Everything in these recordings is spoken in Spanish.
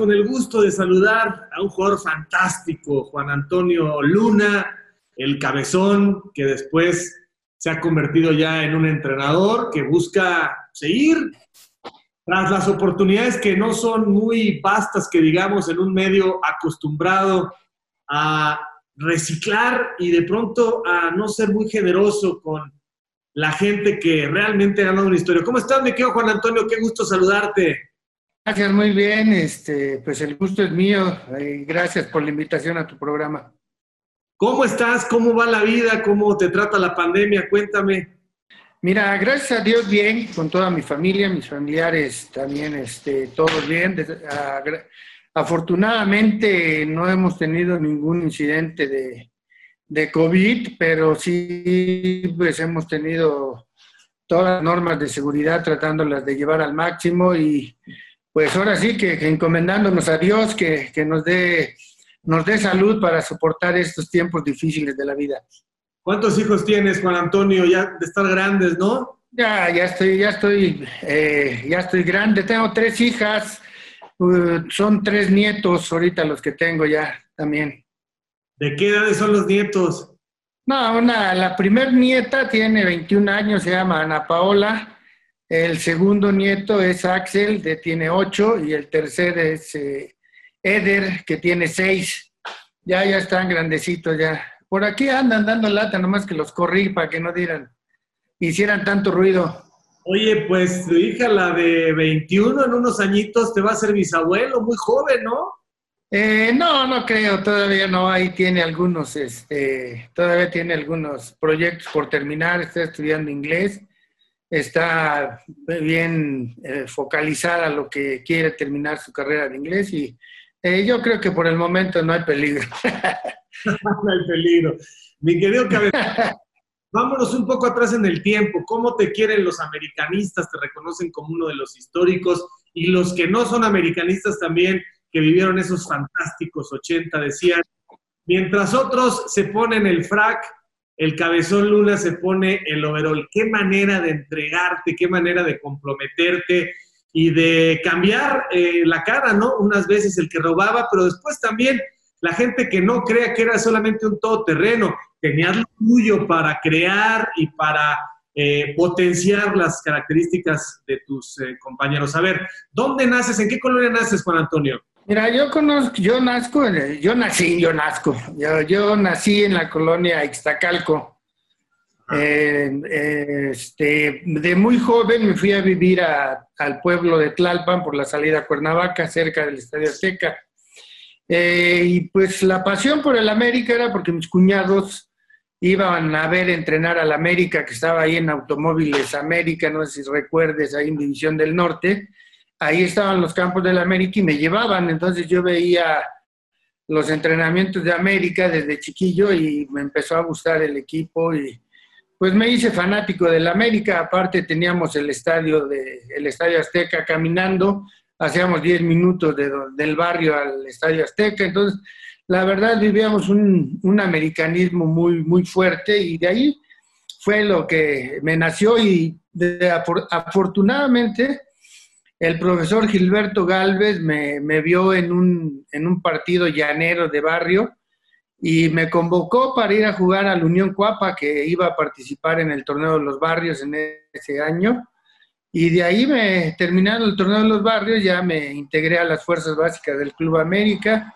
con el gusto de saludar a un jugador fantástico, Juan Antonio Luna, el cabezón, que después se ha convertido ya en un entrenador que busca seguir tras las oportunidades que no son muy vastas, que digamos, en un medio acostumbrado a reciclar y de pronto a no ser muy generoso con la gente que realmente ha ganado una historia. ¿Cómo estás, mi querido Juan Antonio? Qué gusto saludarte. Gracias, muy bien. Este, pues el gusto es mío. y gracias por la invitación a tu programa. ¿Cómo estás? ¿Cómo va la vida? ¿Cómo te trata la pandemia? Cuéntame. Mira, gracias a Dios bien, con toda mi familia, mis familiares también, este, todos bien. Afortunadamente no hemos tenido ningún incidente de, de COVID, pero sí pues hemos tenido todas las normas de seguridad tratándolas de llevar al máximo y pues ahora sí que, encomendándonos a Dios que, nos, dé, nos dé salud para soportar estos tiempos difíciles de la vida. ¿Cuántos hijos tienes, Juan Antonio? Ya de estar grandes, ¿no? Ya, ya estoy, ya estoy, eh, ya estoy grande. Tengo tres hijas, uh, son tres nietos ahorita los que tengo ya también. ¿De qué edades son los nietos? No, una, la primer nieta tiene 21 años, se llama Ana Paola. El segundo nieto es Axel, que tiene ocho, y el tercer es eh, Eder, que tiene seis. Ya, ya están grandecitos ya. Por aquí andan dando lata, nomás que los corrí para que no dieran, hicieran tanto ruido. Oye, pues tu hija, la de 21, en unos añitos te va a ser bisabuelo, muy joven, ¿no? Eh, no, no creo, todavía no. Ahí tiene algunos, este, todavía tiene algunos proyectos por terminar. Está estudiando inglés está bien eh, focalizada a lo que quiere terminar su carrera de inglés y eh, yo creo que por el momento no hay peligro. no hay peligro. Mi querido Cabezón, vámonos un poco atrás en el tiempo. ¿Cómo te quieren los americanistas? Te reconocen como uno de los históricos y los que no son americanistas también, que vivieron esos fantásticos 80, decían, mientras otros se ponen el frac, el cabezón Luna se pone el overall. Qué manera de entregarte, qué manera de comprometerte y de cambiar eh, la cara, ¿no? Unas veces el que robaba, pero después también la gente que no crea que era solamente un todoterreno, tenías lo tuyo para crear y para eh, potenciar las características de tus eh, compañeros. A ver, ¿dónde naces? ¿En qué colonia naces, Juan Antonio? Mira, yo conozco, yo nazco, yo nací, yo nazco, yo, nací en la colonia Ixtacalco. Eh, este, de muy joven me fui a vivir al pueblo de Tlalpan por la salida a Cuernavaca, cerca del Estadio Azteca. Eh, y pues la pasión por el América era porque mis cuñados iban a ver entrenar al América, que estaba ahí en Automóviles América, no sé si recuerdes, ahí en División del Norte ahí estaban los campos del América y me llevaban, entonces yo veía los entrenamientos de América desde chiquillo y me empezó a gustar el equipo y pues me hice fanático del América, aparte teníamos el estadio de el Estadio Azteca caminando, hacíamos 10 minutos del barrio al Estadio Azteca, entonces la verdad vivíamos un, un americanismo muy, muy fuerte y de ahí fue lo que me nació y afortunadamente el profesor Gilberto Galvez me, vio en un, en un, partido llanero de barrio y me convocó para ir a jugar a la Unión Cuapa, que iba a participar en el torneo de los barrios en ese año. Y de ahí, me, terminando el torneo de los barrios, ya me integré a las fuerzas básicas del Club América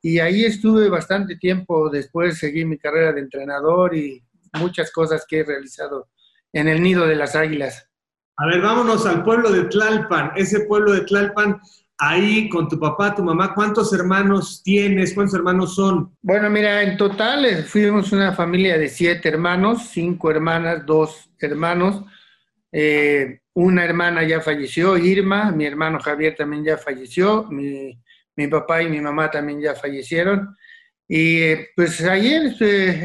y ahí estuve bastante tiempo. Después seguí mi carrera de entrenador y muchas cosas que he realizado en el Nido de las Águilas. A ver, vámonos al pueblo de Tlalpan. Ese pueblo de Tlalpan, ahí con tu papá, tu mamá, ¿cuántos hermanos tienes? ¿Cuántos hermanos son? Bueno, mira, en total eh, fuimos una familia de siete hermanos, cinco hermanas, dos hermanos. Eh, una hermana ya falleció, Irma, mi hermano Javier también ya falleció, mi, papá y mi mamá también ya fallecieron. Y eh, pues ayer,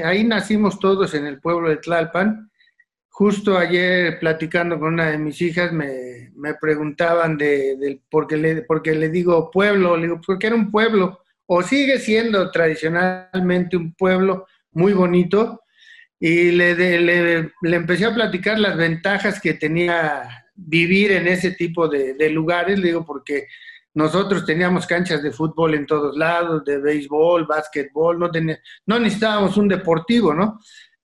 ahí nacimos todos en el pueblo de Tlalpan. Justo ayer platicando con una de mis hijas me, preguntaban de, por, qué le, porque le digo pueblo, le digo, porque era un pueblo, o sigue siendo tradicionalmente un pueblo muy bonito, y le, le, empecé a platicar las ventajas que tenía vivir en ese tipo de, lugares, le digo, porque nosotros teníamos canchas de fútbol en todos lados, de béisbol, básquetbol, no, no necesitábamos un deportivo, ¿no?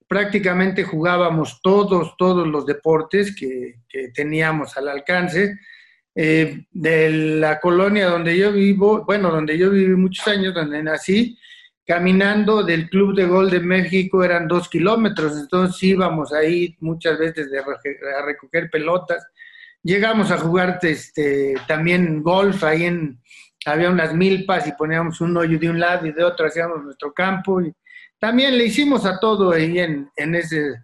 Prácticamente jugábamos todos, todos los deportes que, teníamos al alcance. Eh, de la colonia donde yo vivo, bueno, donde yo viví muchos años, donde nací, caminando del Club de Gol de México eran dos kilómetros, entonces íbamos ahí muchas veces a recoger pelotas Llegamos a jugar este, también golf, ahí en, había unas milpas y poníamos un hoyo de un lado y de otro, hacíamos nuestro campo. Y también le hicimos a todo ahí en, en, ese,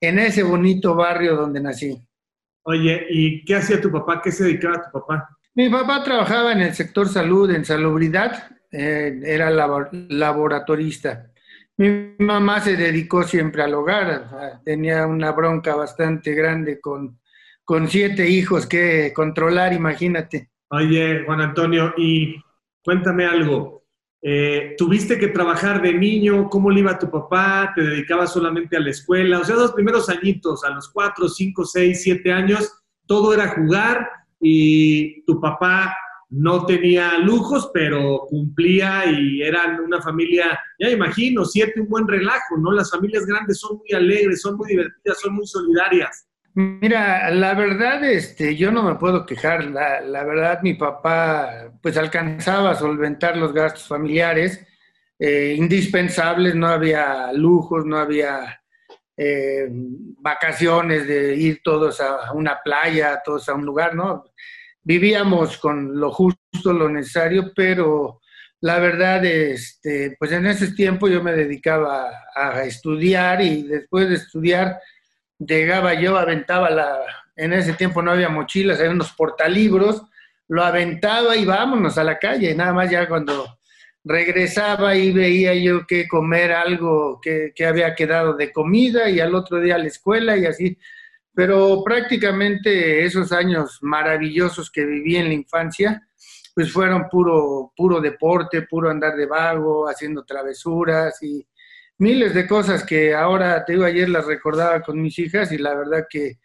en ese bonito barrio donde nací. Oye, ¿y qué hacía tu papá? ¿Qué se dedicaba tu papá? Mi papá trabajaba en el sector salud, en salubridad, eh, era laboratorista. Mi mamá se dedicó siempre al hogar, tenía una bronca bastante grande con con siete hijos que controlar, imagínate. Oye, Juan Antonio, y cuéntame algo. Eh, ¿Tuviste que trabajar de niño? ¿Cómo le iba a tu papá? ¿Te dedicabas solamente a la escuela? O sea, los primeros añitos, a los cuatro, cinco, seis, siete años, todo era jugar y tu papá no tenía lujos, pero cumplía y eran una familia, ya imagino, siete, un buen relajo, ¿no? Las familias grandes son muy alegres, son muy divertidas, son muy solidarias. Mira, la verdad, este, yo no me puedo quejar. La, verdad, mi papá, pues alcanzaba a solventar los gastos familiares eh, indispensables. No había lujos, no había eh, vacaciones de ir todos a una playa, todos a un lugar, ¿no? Vivíamos con lo justo, lo necesario, pero la verdad, este, pues en ese tiempo yo me dedicaba a estudiar y después de estudiar llegaba yo, aventaba la, en ese tiempo no había mochilas, había unos portalibros, lo aventaba y vámonos a la calle, nada más ya cuando regresaba y veía yo que comer algo que, que había quedado de comida y al otro día a la escuela y así. Pero prácticamente esos años maravillosos que viví en la infancia, pues fueron puro, puro deporte, puro andar de vago, haciendo travesuras y, miles de cosas que ahora, te digo, ayer las recordaba con mis hijas y la verdad que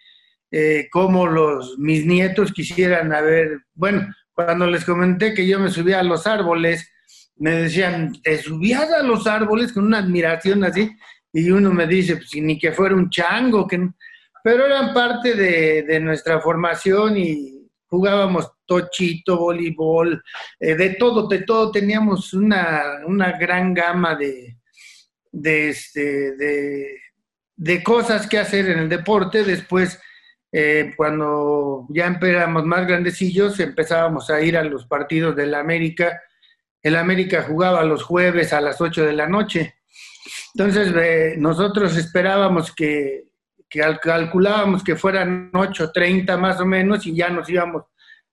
eh, como los, mis nietos quisieran haber, bueno, cuando les comenté que yo me subía a los árboles, me decían, ¿te subías a los árboles con una admiración así? Y uno me dice, pues ni que fuera un chango, que pero eran parte de, de nuestra formación y jugábamos tochito, voleibol, eh, de todo, de todo, teníamos una, una gran gama de, de, este, de, cosas que hacer en el deporte. Después, eh, cuando ya éramos más grandecillos, empezábamos a ir a los partidos del América. El América jugaba los jueves a las 8 de la noche. Entonces, eh, nosotros esperábamos que, que calculábamos que fueran 8.30 más o menos y ya nos íbamos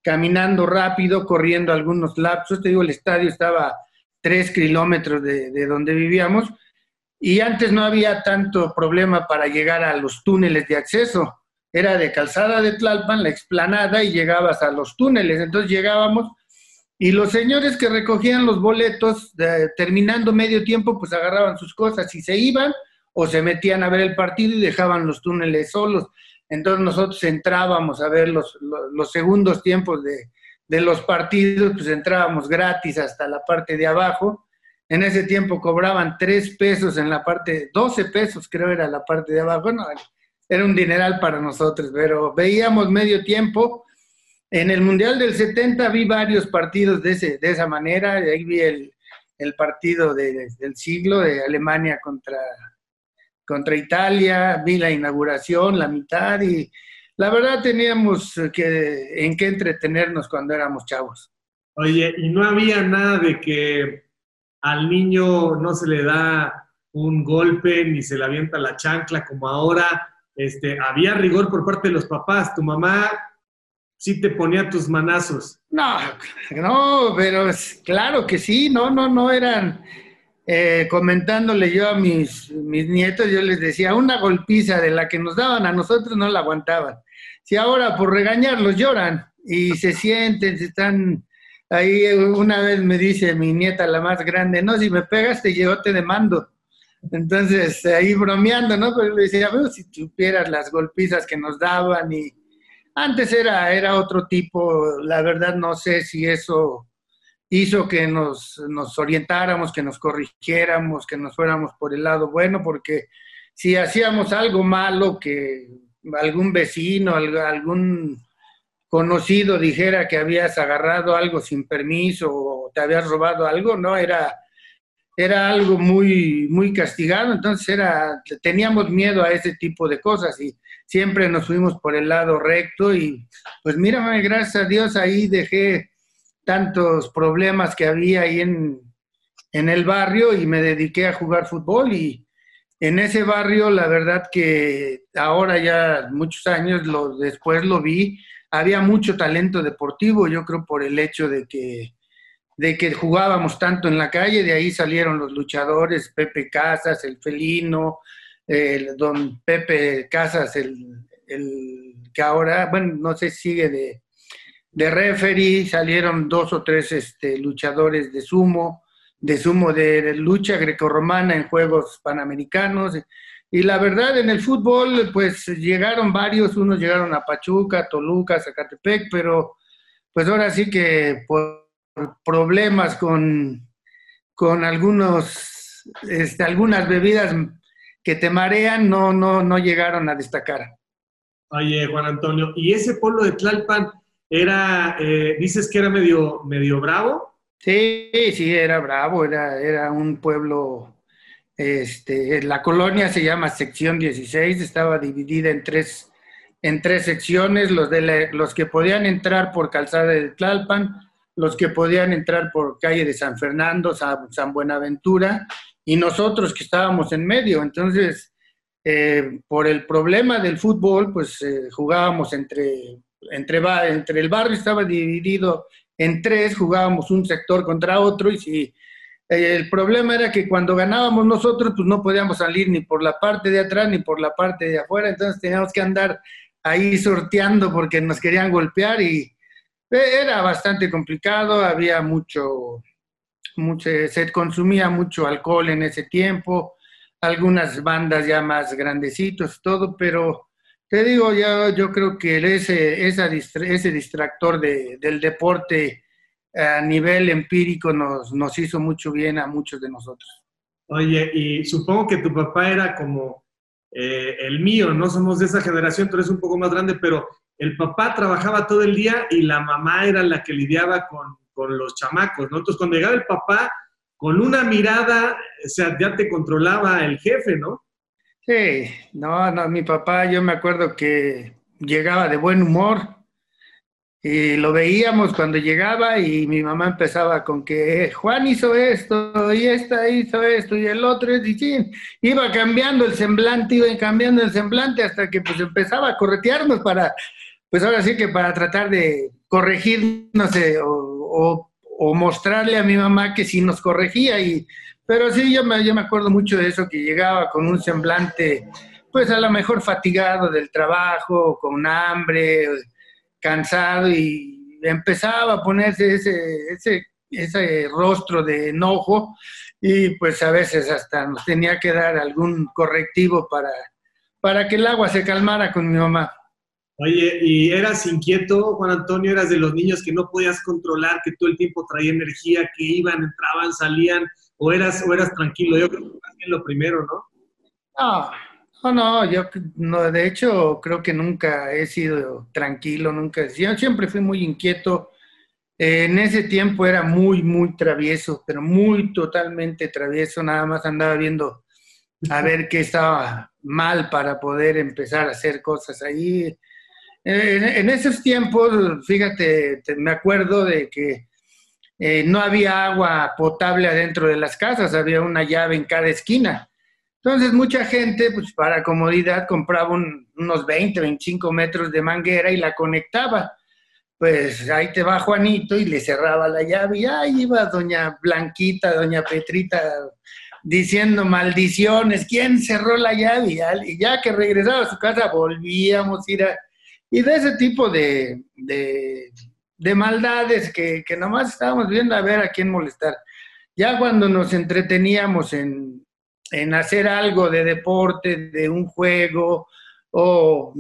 caminando rápido, corriendo algunos lapsos. Te digo, el estadio estaba tres kilómetros de, de, donde vivíamos y antes no había tanto problema para llegar a los túneles de acceso. Era de calzada de Tlalpan, la explanada, y llegabas a los túneles. Entonces llegábamos y los señores que recogían los boletos, terminando medio tiempo, pues agarraban sus cosas y se iban o se metían a ver el partido y dejaban los túneles solos. Entonces nosotros entrábamos a ver los, los, segundos tiempos de, de, los partidos, pues entrábamos gratis hasta la parte de abajo en ese tiempo cobraban tres pesos en la parte, 12 pesos creo era la parte de abajo. Bueno, era un dineral para nosotros, pero veíamos medio tiempo. En el Mundial del 70 vi varios partidos de, ese, de esa manera. Ahí vi el, partido del siglo de Alemania contra, contra Italia, vi la inauguración, la mitad y la verdad teníamos que, en qué entretenernos cuando éramos chavos. Oye, y no había nada de que al niño no se le da un golpe ni se le avienta la chancla como ahora. Este, había rigor por parte de los papás. Tu mamá sí te ponía tus manazos. No, no, pero claro que sí, no, no, no eran. Eh, comentándole yo a mis, mis nietos, yo les decía, una golpiza de la que nos daban a nosotros no la aguantaban. Si ahora por regañarlos lloran y se sienten, se están Ahí una vez me dice mi nieta, la más grande, no, si me pegas te llevo, te demando. Entonces, ahí bromeando, ¿no? Pero le decía, si supieras las golpizas que nos daban y Antes era, era otro tipo, la verdad no sé si eso hizo que nos, nos orientáramos, que nos corrigiéramos, que nos fuéramos por el lado bueno, porque si hacíamos algo malo, que algún vecino, algún conocido dijera que habías agarrado algo sin permiso o te habías robado algo, no, era, era algo muy, muy castigado, entonces era, teníamos miedo a ese tipo de cosas y siempre nos fuimos por el lado recto y pues mírame, gracias a Dios ahí dejé tantos problemas que había ahí en, en el barrio y me dediqué a jugar fútbol y en ese barrio la verdad que ahora ya muchos años lo, después lo vi, había mucho talento deportivo, yo creo por el hecho de que, de que jugábamos tanto en la calle, de ahí salieron los luchadores, Pepe Casas, el felino, el don Pepe Casas, el, que ahora, bueno, no sé, sigue de, de referee, salieron dos o tres este, luchadores de sumo, de sumo de lucha grecorromana en Juegos Panamericanos. Y la verdad, en el fútbol, pues llegaron varios, unos llegaron a Pachuca, Toluca, Zacatepec, pero pues ahora sí que por problemas con, con algunos, este, algunas bebidas que te marean, no, no, no llegaron a destacar. Oye, Juan Antonio, ¿y ese pueblo de Tlalpan era, eh, dices que era medio, medio bravo? Sí, sí, era bravo, era, era un pueblo este, la colonia se llama sección 16, estaba dividida en tres, en tres secciones, los, de los que podían entrar por calzada de Tlalpan, los que podían entrar por calle de San Fernando, San, Buenaventura, y nosotros que estábamos en medio. Entonces, eh, por el problema del fútbol, pues eh, jugábamos entre, entre, entre el barrio, estaba dividido en tres, jugábamos un sector contra otro, y si el problema era que cuando ganábamos nosotros, pues no podíamos salir ni por la parte de atrás ni por la parte de afuera, entonces teníamos que andar ahí sorteando porque nos querían golpear y era bastante complicado, había mucho, mucho, se consumía mucho alcohol en ese tiempo, algunas bandas ya más grandecitos, todo, pero te digo, ya yo creo que ese, ese distractor del deporte a nivel empírico nos, nos hizo mucho bien a muchos de nosotros. Oye, y supongo que tu papá era como eh, el mío, no somos de esa generación, tú eres un poco más grande, pero el papá trabajaba todo el día y la mamá era la que lidiaba con, con los chamacos, ¿no? Entonces, cuando llegaba el papá, con una mirada, o sea, ya te controlaba el jefe, ¿no? Sí, no, no, mi papá, yo me acuerdo que llegaba de buen humor, y lo veíamos cuando llegaba y mi mamá empezaba con que Juan hizo esto y esta hizo esto y el otro y sí, iba cambiando el semblante, iba cambiando el semblante hasta que pues empezaba a corretearnos para, pues ahora sí que para tratar de corregir, no sé, o, mostrarle a mi mamá que sí nos corregía y, pero sí, yo me, yo me acuerdo mucho de eso, que llegaba con un semblante, pues a lo mejor fatigado del trabajo, con hambre, cansado y empezaba a ponerse ese, ese, ese rostro de enojo y pues a veces hasta nos tenía que dar algún correctivo para, para que el agua se calmara con mi mamá. Oye, ¿y eras inquieto, Juan Antonio? ¿Eras de los niños que no podías controlar, que todo el tiempo traía energía, que iban, entraban, salían? ¿O eras, o eras tranquilo? Yo creo que fue lo primero, ¿no? No, no, no, yo no, de hecho creo que nunca he sido tranquilo, nunca, yo siempre fui muy inquieto. en ese tiempo era muy, muy travieso, pero muy totalmente travieso, nada más andaba viendo a ver qué estaba mal para poder empezar a hacer cosas ahí. En, esos tiempos, fíjate, me acuerdo de que eh, no había agua potable adentro de las casas, había una llave en cada esquina. Entonces mucha gente, pues para comodidad, compraba unos 20, 25 metros de manguera y la conectaba. Pues ahí te va Juanito y le cerraba la llave y ahí iba doña Blanquita, doña Petrita diciendo maldiciones, ¿quién cerró la llave? Y ya que regresaba a su casa volvíamos a ir a... Y de ese tipo de, de, maldades que, que nomás estábamos viendo a ver a quién molestar. Ya cuando nos entreteníamos en, en hacer algo de deporte, de un juego, o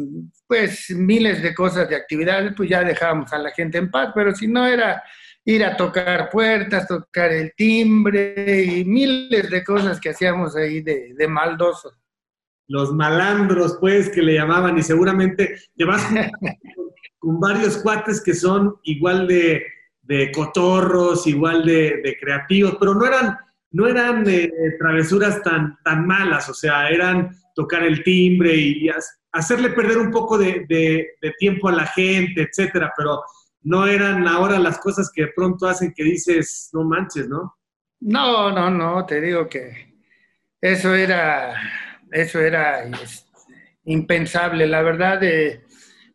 pues miles de cosas de actividades, pues ya dejábamos a la gente en paz, pero si no era ir a tocar puertas, tocar el timbre y miles de cosas que hacíamos ahí de, de. Los malandros, pues, que le llamaban, y seguramente te con, varios cuates que son igual de, de cotorros, igual de, creativos, pero no eran, no eran eh, travesuras tan, tan malas, o sea, eran tocar el timbre y, hacerle perder un poco de, tiempo a la gente, etcétera, pero no eran ahora las cosas que de pronto hacen que dices, no manches, ¿no? No, no, no, te digo que eso era, eso era impensable. La verdad, eh,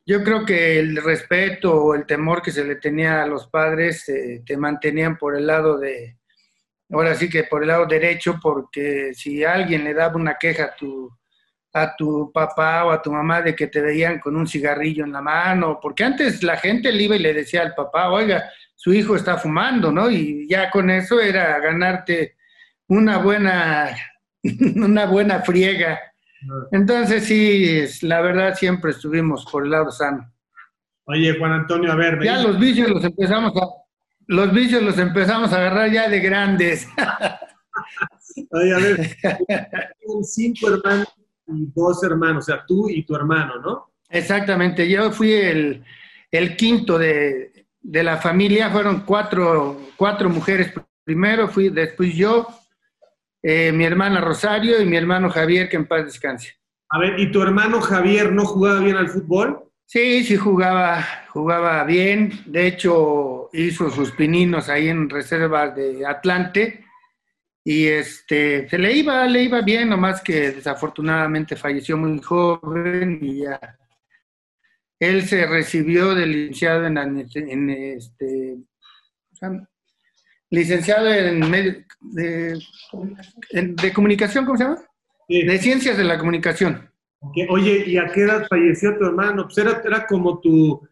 yo creo que el respeto o el temor que se le tenía a los padres eh, te mantenían por el lado de, ahora sí que por el lado derecho, porque si alguien le daba una queja a tu, a tu papá o a tu mamá de que te veían con un cigarrillo en la mano, porque antes la gente le iba y le decía al papá, oiga, su hijo está fumando, ¿no? Y ya con eso era ganarte una buena, una buena friega. Entonces sí, la verdad siempre estuvimos por el lado sano. Oye, Juan Antonio, a ver. Ya los vicios los empezamos a, los vicios los empezamos a agarrar ya de grandes. Oye, a ver, cinco hermanos y dos hermanos, o sea, tú y tu hermano, ¿no? Exactamente, yo fui el, quinto de, la familia, fueron cuatro, cuatro mujeres primero, fui después yo, eh, mi hermana Rosario y mi hermano Javier, que en paz descanse. A ver, ¿y tu hermano Javier no jugaba bien al fútbol? Sí, sí jugaba, jugaba bien. De hecho, hizo sus pininos ahí en reservas de Atlante y este, se le iba, le iba bien, nomás que desafortunadamente falleció muy joven y ya. Él se recibió de licenciado en, en este, licenciado en, de, de, comunicación, ¿cómo se llama? De ciencias de la comunicación. Oye, ¿y a qué edad falleció tu hermano? Pues era, era como tu,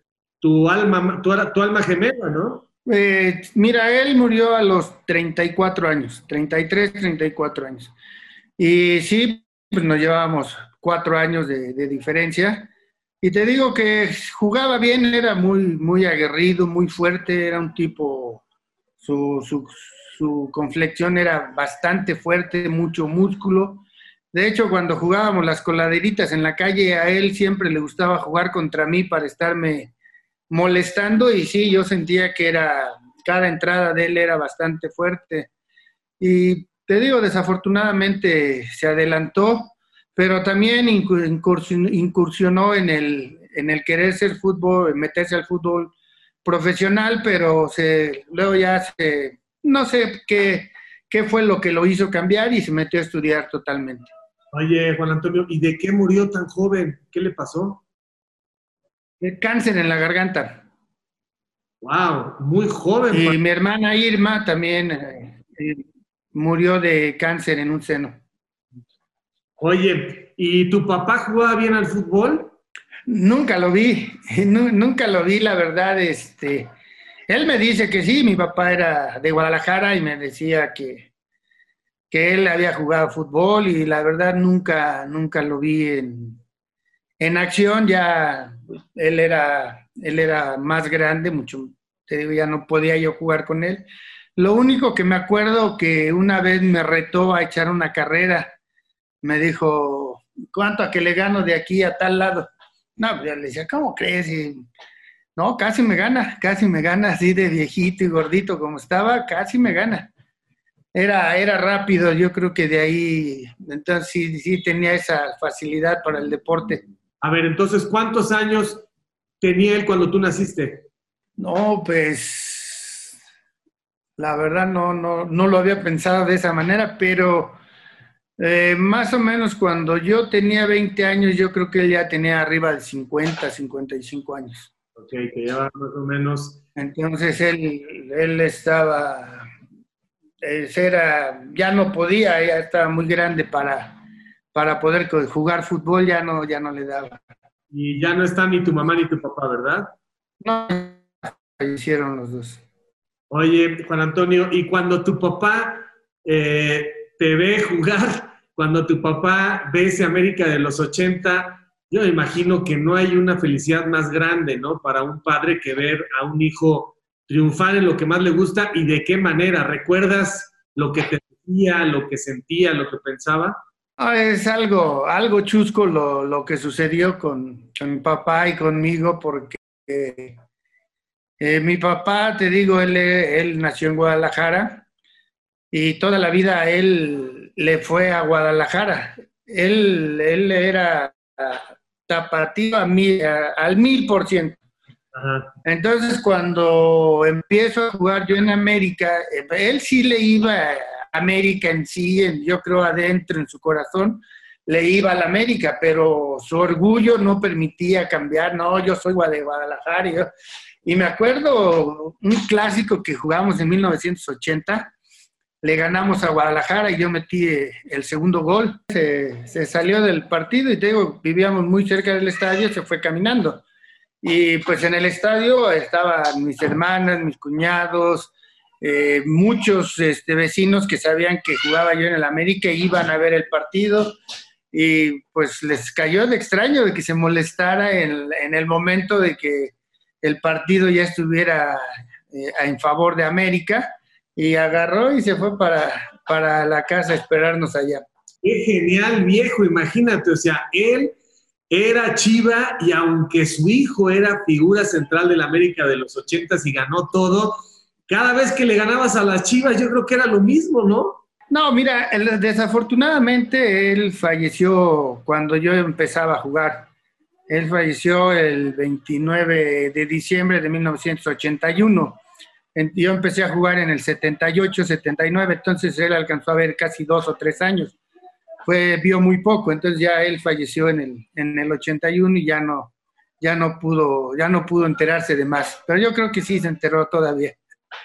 tu alma, tu, alma gemela, ¿no? Eh, mira, él murió a los 34 años, 33, 34 años. Y sí, pues nos llevábamos cuatro años de, diferencia. Y te digo que jugaba bien, era muy, muy aguerrido, muy fuerte, era un tipo, su, su, su conflexión era bastante fuerte, mucho músculo. De hecho, cuando jugábamos las coladeritas en la calle, a él siempre le gustaba jugar contra mí para estarme molestando y sí, yo sentía que era, cada entrada de él era bastante fuerte. Y te digo, desafortunadamente se adelantó, pero también incursionó en el, en el querer ser fútbol, meterse al fútbol profesional, pero se, luego ya se, no sé qué, qué fue lo que lo hizo cambiar y se metió a estudiar totalmente. Oye, Juan Antonio, ¿y de qué murió tan joven? ¿Qué le pasó? Cáncer en la garganta. Wow, muy joven. Y mi hermana Irma también eh, murió de cáncer en un seno. Oye, ¿y tu papá jugaba bien al fútbol? Nunca lo vi, nunca lo vi, la verdad. Este, él me dice que sí, mi papá era de Guadalajara y me decía que, que él había jugado fútbol y la verdad nunca, nunca lo vi en, en acción ya él era, él era más grande, mucho, te digo, ya no podía yo jugar con él. Lo único que me acuerdo que una vez me retó a echar una carrera, me dijo, ¿cuánto a que le gano de aquí a tal lado? No, pues yo le decía, ¿cómo crees? no, casi me gana, casi me gana así de viejito y gordito como estaba, casi me gana. Era, era rápido, yo creo que de ahí, entonces sí, sí tenía esa facilidad para el deporte. A ver, entonces, ¿cuántos años tenía él cuando tú naciste? No, pues la verdad no, no, no lo había pensado de esa manera, pero eh, más o menos cuando yo tenía 20 años, yo creo que él ya tenía arriba de 50, 55 años. Ok, que ya más o menos. Entonces él, él estaba, era, ya no podía, ya estaba muy grande para, para poder jugar fútbol ya no, ya no le daba. Y ya no está ni tu mamá ni tu papá, ¿verdad? No, hicieron los dos. Oye, Juan Antonio, y cuando tu papá eh, te ve jugar, cuando tu papá ve ese América de los 80, yo me imagino que no hay una felicidad más grande, ¿no? Para un padre que ver a un hijo triunfar en lo que más le gusta y de qué manera. ¿Recuerdas lo que te decía, lo que sentía, lo que pensaba? Ah, es algo, algo chusco lo, que sucedió con, mi papá y conmigo, porque eh, mi papá, te digo, él, él nació en Guadalajara y toda la vida él le fue a Guadalajara. Él, él era tapatío a mí, al mil por ciento. Entonces, cuando empiezo a jugar yo en América, eh, él sí le iba a América en sí, yo creo adentro, en su corazón, le iba a la América, pero su orgullo no permitía cambiar. No, yo soy de Guadalajara. Y, me acuerdo un clásico que jugamos en 1980, le ganamos a Guadalajara y yo metí eh, el segundo gol. Se, salió del partido y te digo, vivíamos muy cerca del estadio, se fue caminando. Y pues en el estadio estaban mis hermanas, mis cuñados, eh, muchos este, vecinos que sabían que jugaba yo en el América iban a ver el partido y pues les cayó de extraño de que se molestara en, el momento de que el partido ya estuviera eh, en favor de América y agarró y se fue para, para la casa a esperarnos allá. Qué genial, viejo, imagínate, o sea, él era Chiva y aunque su hijo era figura central del América de los ochentas y ganó todo, cada vez que le ganabas a las Chivas yo creo que era lo mismo, ¿no? No, mira, desafortunadamente él falleció cuando yo empezaba a jugar. Él falleció el 29 de diciembre de 1981. Yo empecé a jugar en el 78, 79, entonces él alcanzó a ver casi dos o tres años fue, vio muy poco, entonces ya él falleció en el, en el 81 y ya no, ya no pudo, ya no pudo enterarse de más. Pero yo creo que sí se enteró todavía.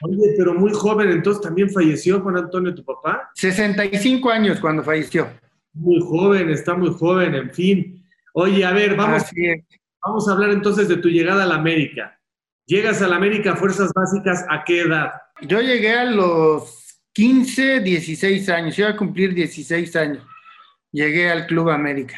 Oye, pero muy joven, entonces también falleció Juan Antonio, tu papá. 65 años cuando falleció. Muy joven, está muy joven, en fin. Oye, a ver, vamos, vamos a hablar entonces de tu llegada a la América. Llegas a la América Fuerzas Básicas, ¿a qué edad? Yo llegué a los 15, 16 años, iba a cumplir 16 años llegué al Club América.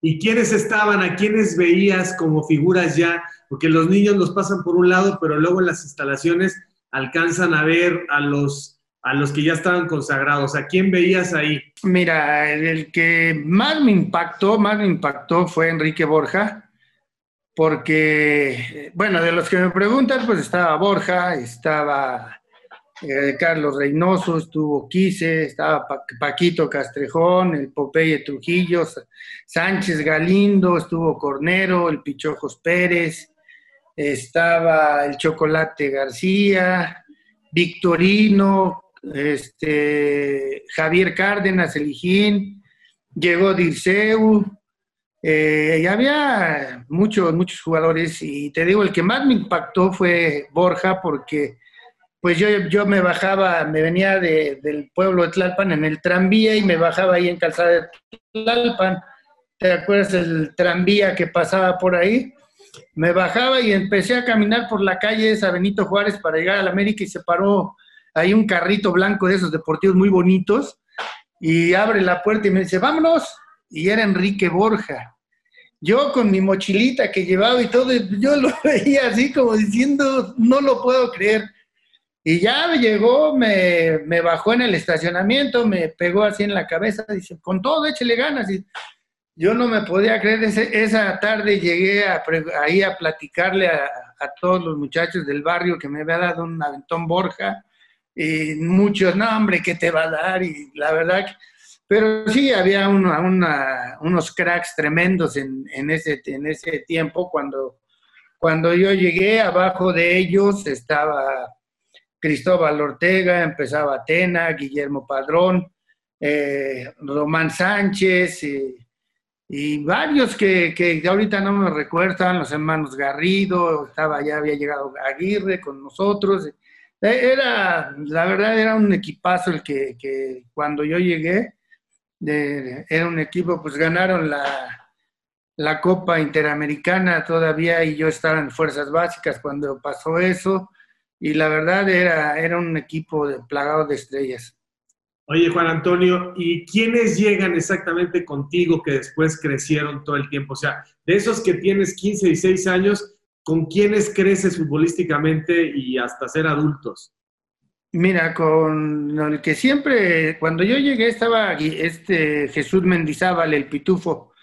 ¿Y quiénes estaban? ¿A quiénes veías como figuras ya? Porque los niños los pasan por un lado, pero luego en las instalaciones alcanzan a ver a los, a los que ya estaban consagrados. ¿A quién veías ahí? Mira, el que más me impactó, más me impactó fue Enrique Borja, porque, bueno, de los que me preguntan, pues estaba Borja, estaba eh, Carlos Reynoso, estuvo Quise, estaba Paquito Castrejón, el Popeye Trujillo, Sánchez Galindo, estuvo Cornero, el Pichojos Pérez, estaba el Chocolate García, Victorino, este, Javier Cárdenas, el llegó Dirceu, eh, y había muchos, muchos jugadores, y te digo, el que más me impactó fue Borja, porque pues yo, yo me bajaba, me venía del pueblo de Tlalpan en el tranvía y me bajaba ahí en Calzada de Tlalpan. ¿Te acuerdas del tranvía que pasaba por ahí? Me bajaba y empecé a caminar por la calle esa Benito Juárez para llegar a la América y se paró ahí un carrito blanco de esos deportivos muy bonitos y abre la puerta y me dice, vámonos. Y era Enrique Borja. Yo con mi mochilita que llevaba y todo, yo lo veía así como diciendo, no lo puedo creer y ya llegó, me, me, bajó en el estacionamiento, me pegó así en la cabeza, dice, con todo, échele ganas. Yo no me podía creer, esa tarde llegué a, ahí a platicarle a, todos los muchachos del barrio que me había dado un aventón Borja, y muchos, no, hombre, ¿qué te va a dar? Y la verdad, pero sí, había unos cracks tremendos en, ese, en ese tiempo, cuando, cuando yo llegué, abajo de ellos estaba Cristóbal Ortega, empezaba Atena, Guillermo Padrón, eh, Román Sánchez y varios que, que, ahorita no me recuerdan, los hermanos Garrido, estaba ya había llegado Aguirre con nosotros. Eh, era, la verdad, era un equipazo el que, que cuando yo llegué, era un equipo, pues ganaron la, la Copa Interamericana todavía y yo estaba en Fuerzas Básicas cuando pasó eso y la verdad era, era un equipo de, plagado de estrellas. Oye, Juan Antonio, ¿y quiénes llegan exactamente contigo que después crecieron todo el tiempo? O sea, de esos que tienes 15 y 6 años, ¿con quiénes creces futbolísticamente y hasta ser adultos? Mira, con el que siempre, cuando yo llegué estaba este Jesús Mendizábal, el pitufo,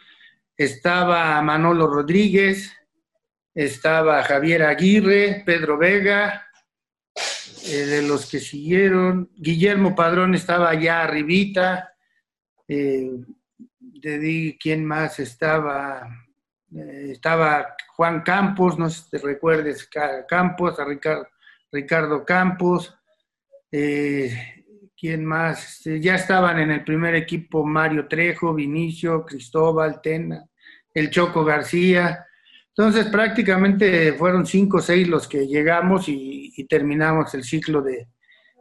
estaba Manolo Rodríguez, estaba Javier Aguirre, Pedro Vega, eh, de los que siguieron, Guillermo Padrón estaba allá arribita, eh, te di quién más estaba, eh, estaba Juan Campos, no sé si te recuerdes, Campos, a Ricardo, Ricardo Campos, quién más, este, ya estaban en el primer equipo Mario Trejo, Vinicio, Cristóbal, Tena, el Choco García, entonces prácticamente fueron cinco o seis los que llegamos y, terminamos el ciclo de,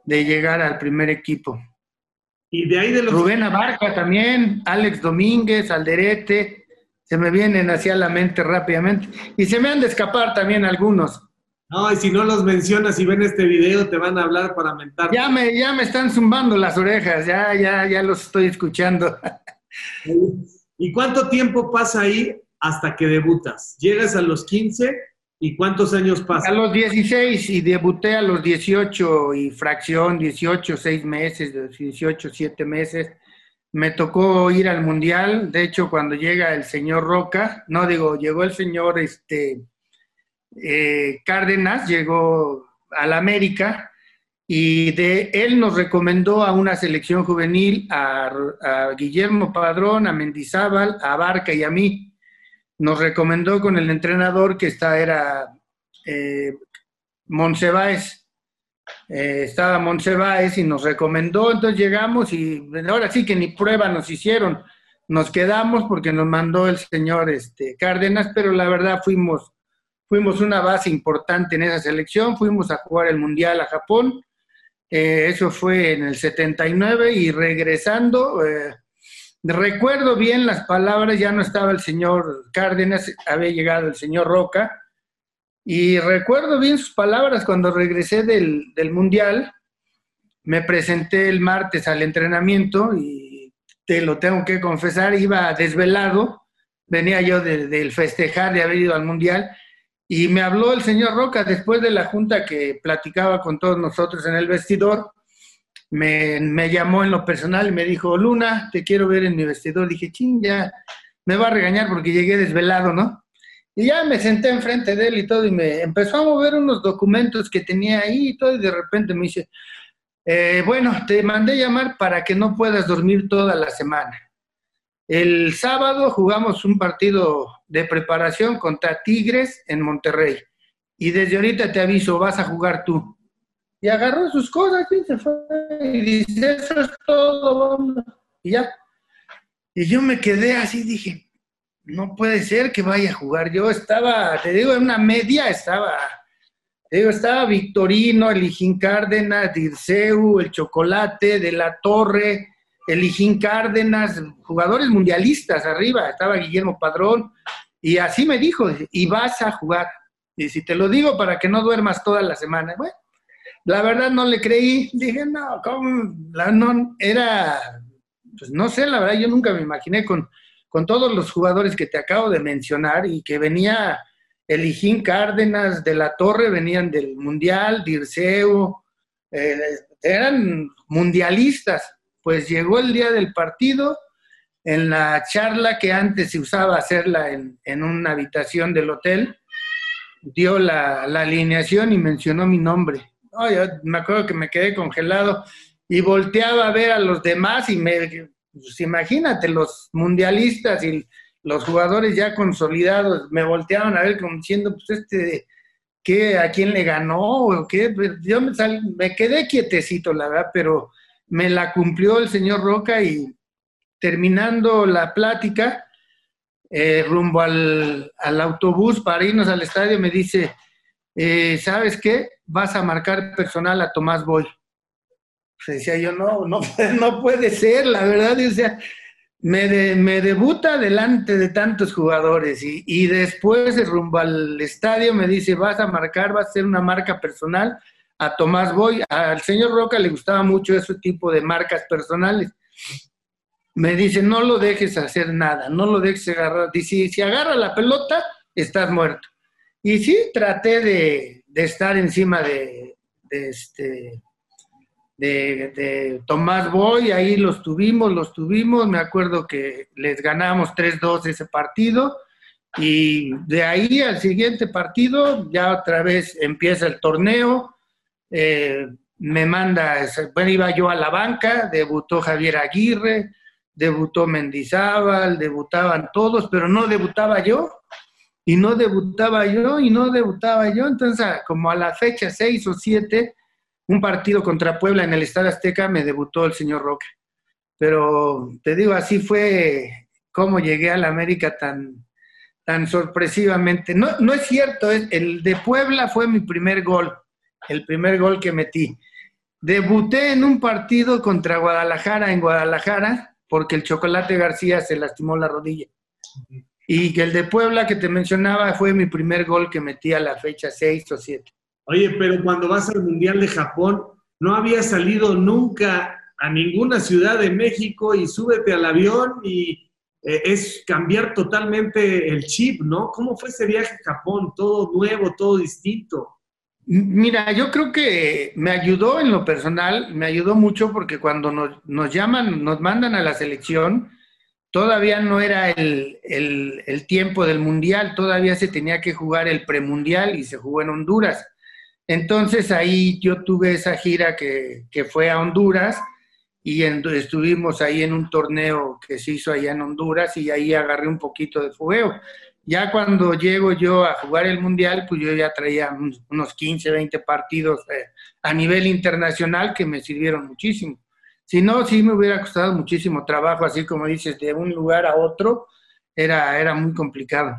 llegar al primer equipo. Y de ahí de los... Rubén Abarca también, Alex Domínguez, Alderete, se me vienen hacia la mente rápidamente. Y se me han de escapar también algunos. No, y si no los mencionas y ven este video, te van a hablar para mentar. Ya me, ya me están zumbando las orejas, ya, ya, ya los estoy escuchando. ¿Y cuánto tiempo pasa ahí hasta que debutas? ¿Llegas a los 15 y cuántos años pasan? A los 16 y debuté a los 18 y fracción, 18, 6 meses, 18, 7 meses. Me tocó ir al Mundial, de hecho cuando llega el señor Roca, no digo, llegó el señor este, eh, Cárdenas, llegó al América y de él nos recomendó a una selección juvenil, a, a Guillermo Padrón, a Mendizábal, a Barca y a mí nos recomendó con el entrenador que está, era eh, Monsiváis. Eh, estaba Monsiváis y nos recomendó, entonces llegamos y ahora sí que ni prueba nos hicieron. Nos quedamos porque nos mandó el señor este, Cárdenas, pero la verdad fuimos, fuimos una base importante en esa selección, fuimos a jugar el Mundial a Japón, eh, eso fue en el 79 y regresando, eh, Recuerdo bien las palabras, ya no estaba el señor Cárdenas, había llegado el señor Roca, y recuerdo bien sus palabras cuando regresé del, Mundial, me presenté el martes al entrenamiento y te lo tengo que confesar, iba desvelado, venía yo del festejar de haber ido al Mundial, y me habló el señor Roca después de la junta que platicaba con todos nosotros en el vestidor, me, llamó en lo personal y me dijo, Luna, te quiero ver en mi vestidor. Dije, ching, ya me va a regañar porque llegué desvelado, ¿no? Y ya me senté enfrente de él y todo, y me empezó a mover unos documentos que tenía ahí y todo, y de repente me dice, eh, bueno, te mandé llamar para que no puedas dormir toda la semana. El sábado jugamos un partido de preparación contra Tigres en Monterrey. Y desde ahorita te aviso, vas a jugar tú y agarró sus cosas y se fue y dice, eso es todo, Y ya. Y yo me quedé así, dije, no puede ser que vaya a jugar. Yo estaba, te digo, en una media estaba, te digo, estaba Victorino, Elijín Cárdenas, Dirceu, el Chocolate, De la Torre, Elijín Cárdenas, jugadores mundialistas arriba, estaba Guillermo Padrón, y así me dijo, y vas a jugar. Y si te lo digo para que no duermas toda la semana, bueno, la verdad no le creí. Dije, no. La, no, era, pues no sé, la verdad yo nunca me imaginé con, con todos los jugadores que te acabo de mencionar y que venía Elijín Cárdenas de la Torre, venían del Mundial, Dirceu, eh, eran mundialistas. Pues llegó el día del partido, en la charla que antes se usaba hacerla en, en una habitación del hotel, dio la, la alineación y mencionó mi nombre me acuerdo que me quedé congelado y volteaba a ver a los demás y me, pues imagínate, los mundialistas y los jugadores ya consolidados me volteaban a ver como diciendo, pues este, ¿qué, ¿a quién le ganó? Pues, yo me, quedé quietecito, la verdad, pero me la cumplió el señor Roca y terminando la plática, eh, rumbo al, autobús para irnos al estadio, me dice, eh, ¿sabes qué? Vas a marcar personal a Tomás Boy. Pues decía yo, no, no, puede ser, la verdad, o sea, me, me debuta delante de tantos jugadores y, y después rumbo al estadio me dice, vas a marcar, vas a ser una marca personal a Tomás Boy. Al señor Roca le gustaba mucho ese tipo de marcas personales. Me dice, no lo dejes hacer nada, no lo dejes agarrar. Dice, si agarra la pelota, estás muerto. Y sí, traté de, estar encima de, este, de, Tomás Boy, ahí los tuvimos, los tuvimos, me acuerdo que les ganamos 3-2 ese partido y de ahí al siguiente partido ya otra vez empieza el torneo, eh, me manda, bueno, iba yo a la banca, debutó Javier Aguirre, debutó Mendizábal, debutaban todos, pero no debutaba yo, y no debutaba yo, y no debutaba yo, entonces como a la fecha 6 o 7, un partido contra Puebla en el Estadio Azteca me debutó el señor Roque. Pero te digo, así fue como llegué a la América tan, tan sorpresivamente. No, no es cierto, el de Puebla fue mi primer gol, el primer gol que metí. Debuté en un partido contra Guadalajara en Guadalajara porque el Chocolate García se lastimó la rodilla. Y que el de Puebla que te mencionaba fue mi primer gol que metí a la fecha 6 o 7. Oye, pero cuando vas al Mundial de Japón, no había salido nunca a ninguna ciudad de México y súbete al avión y eh, es cambiar totalmente el chip, ¿no? ¿Cómo fue ese viaje a Japón? Todo nuevo, todo distinto. Mira, yo creo que me ayudó en lo personal, me ayudó mucho porque cuando nos, llaman, nos mandan a la selección, todavía no era el, el, tiempo del mundial, todavía se tenía que jugar el premundial y se jugó en Honduras. Entonces ahí yo tuve esa gira que, que fue a Honduras y estuvimos ahí en un torneo que se hizo allá en Honduras y ahí agarré un poquito de fuego. Ya cuando llego yo a jugar el Mundial, pues yo ya traía unos 15, 20 partidos eh, a nivel internacional que me sirvieron muchísimo. Si no, sí me hubiera costado muchísimo trabajo, así como dices, de un lugar a otro, era, era muy complicado.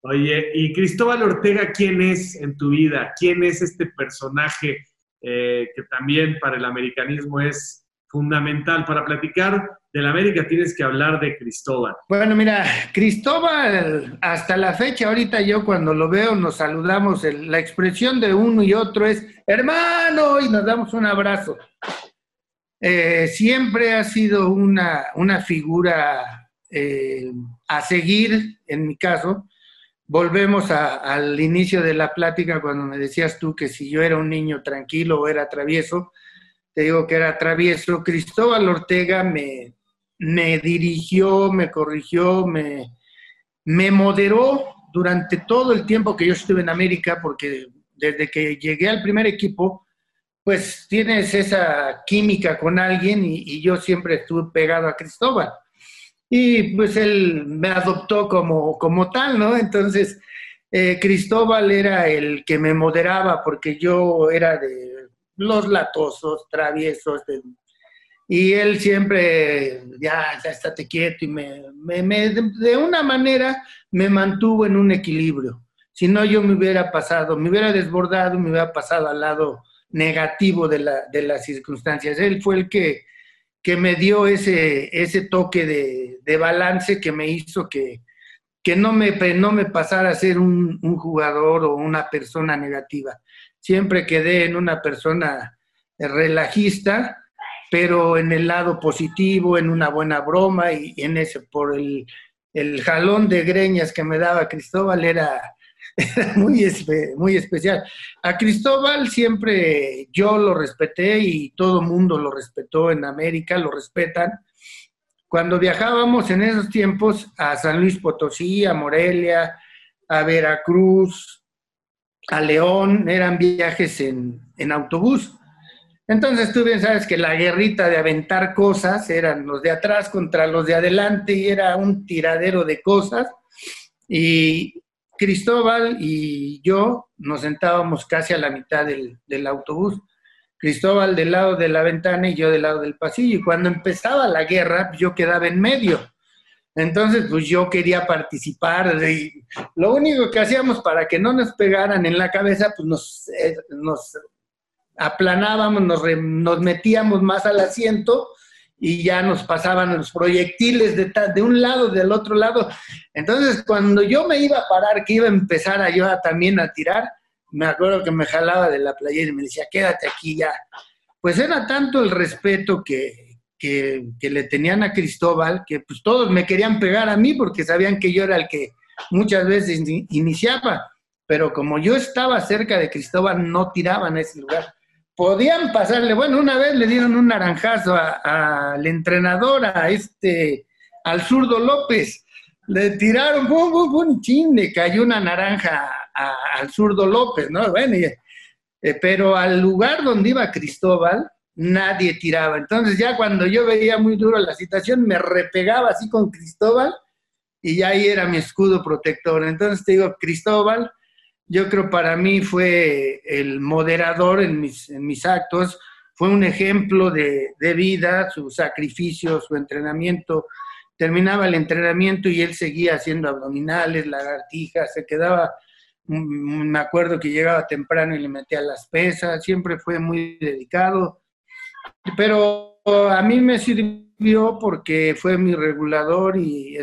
Oye, ¿y Cristóbal Ortega quién es en tu vida? ¿Quién es este personaje eh, que también para el americanismo es fundamental? Para platicar del América tienes que hablar de Cristóbal. Bueno, mira, Cristóbal, hasta la fecha, ahorita yo cuando lo veo nos saludamos, la expresión de uno y otro es, hermano, y nos damos un abrazo. Eh, siempre ha sido una, una figura eh, a seguir, en mi caso. Volvemos al inicio de la plática cuando me decías tú que si yo era un niño tranquilo o era travieso, te digo que era travieso. Cristóbal Ortega me, me dirigió, me corrigió, me, me moderó durante todo el tiempo que yo estuve en América, porque desde que llegué al primer equipo, pues tienes esa química con alguien y, yo siempre estuve pegado a Cristóbal. Y pues él me adoptó como, como tal, ¿no? Entonces, eh, Cristóbal era el que me moderaba porque yo era de los latosos, traviesos, de, y él siempre, ya, ya estate quieto y me, me, de una manera me mantuvo en un equilibrio. Si no, yo me hubiera pasado, me hubiera desbordado, me hubiera pasado al lado negativo de, la, de las circunstancias. Él fue el que, que me dio ese, ese toque de, de balance que me hizo que, que no, me, no me pasara a ser un, jugador o una persona negativa. Siempre quedé en una persona relajista pero en el lado positivo, en una buena broma y, en ese, por el, el, jalón de greñas que me daba Cristóbal era, muy, muy especial. A Cristóbal siempre yo lo respeté y todo mundo lo respetó en América, lo respetan. Cuando viajábamos en esos tiempos a San Luis Potosí, a Morelia, a Veracruz, a León, eran viajes en, en autobús entonces tú bien sabes que la guerrita de aventar cosas eran los de atrás contra los de adelante y era un tiradero de cosas. Y Cristóbal y yo nos sentábamos casi a la mitad del, autobús. Cristóbal del lado de la ventana y yo del lado del pasillo. Y cuando empezaba la guerra, yo quedaba en medio. Entonces, pues yo quería participar. Y lo único que hacíamos para que no nos pegaran en la cabeza, pues nos, eh, nos aplanábamos, nos, metíamos más al asiento y ya nos pasaban los proyectiles de, de un lado, del otro lado. Entonces, cuando yo me iba a parar, que iba a empezar a yo también a tirar, me acuerdo que me jalaba de la playera y me decía, quédate aquí ya. Pues era tanto el respeto que, que, le tenían a Cristóbal que pues todos me querían pegar a mí porque sabían que yo era el que muchas veces iniciaba. Pero como yo estaba cerca de Cristóbal, no tiraban a ese lugar. Podían pasarle, bueno, una vez le dieron un naranjazo al entrenador, a este, al zurdo López, le tiraron, pum, pum, pum, chin, cayó una naranja al zurdo López, ¿no? Bueno, eh, pero al lugar donde iba Cristóbal, nadie tiraba. Entonces ya cuando yo veía muy duro la situación, me repegaba así con Cristóbal y ya ahí era mi escudo protector. Entonces te digo, Cristóbal, yo creo para mí fue el moderador en mis, en mis actos, fue un ejemplo de, de vida, su sacrificio, su entrenamiento. Terminaba el entrenamiento y él seguía haciendo abdominales, lagartijas, se quedaba Mm, me acuerdo que llegaba temprano y le metía las pesas, siempre fue muy dedicado, pero a mí me sirvió porque fue mi regulador y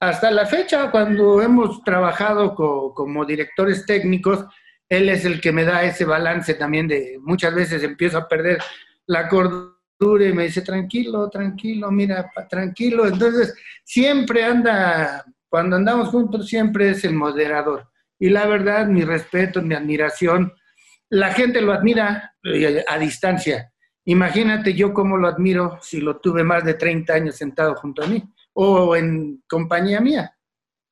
hasta la fecha, cuando hemos trabajado como directores técnicos, él es el que me da ese balance también de muchas veces empiezo a perder la cordura y me dice, tranquilo, tranquilo, mira, tranquilo. Entonces, siempre anda, cuando andamos juntos, siempre es el moderador. Y la verdad, mi respeto, mi admiración, la gente lo admira eh, a distancia. Imagínate yo cómo lo admiro si lo tuve más de 30 años sentado junto a mí o en compañía mía.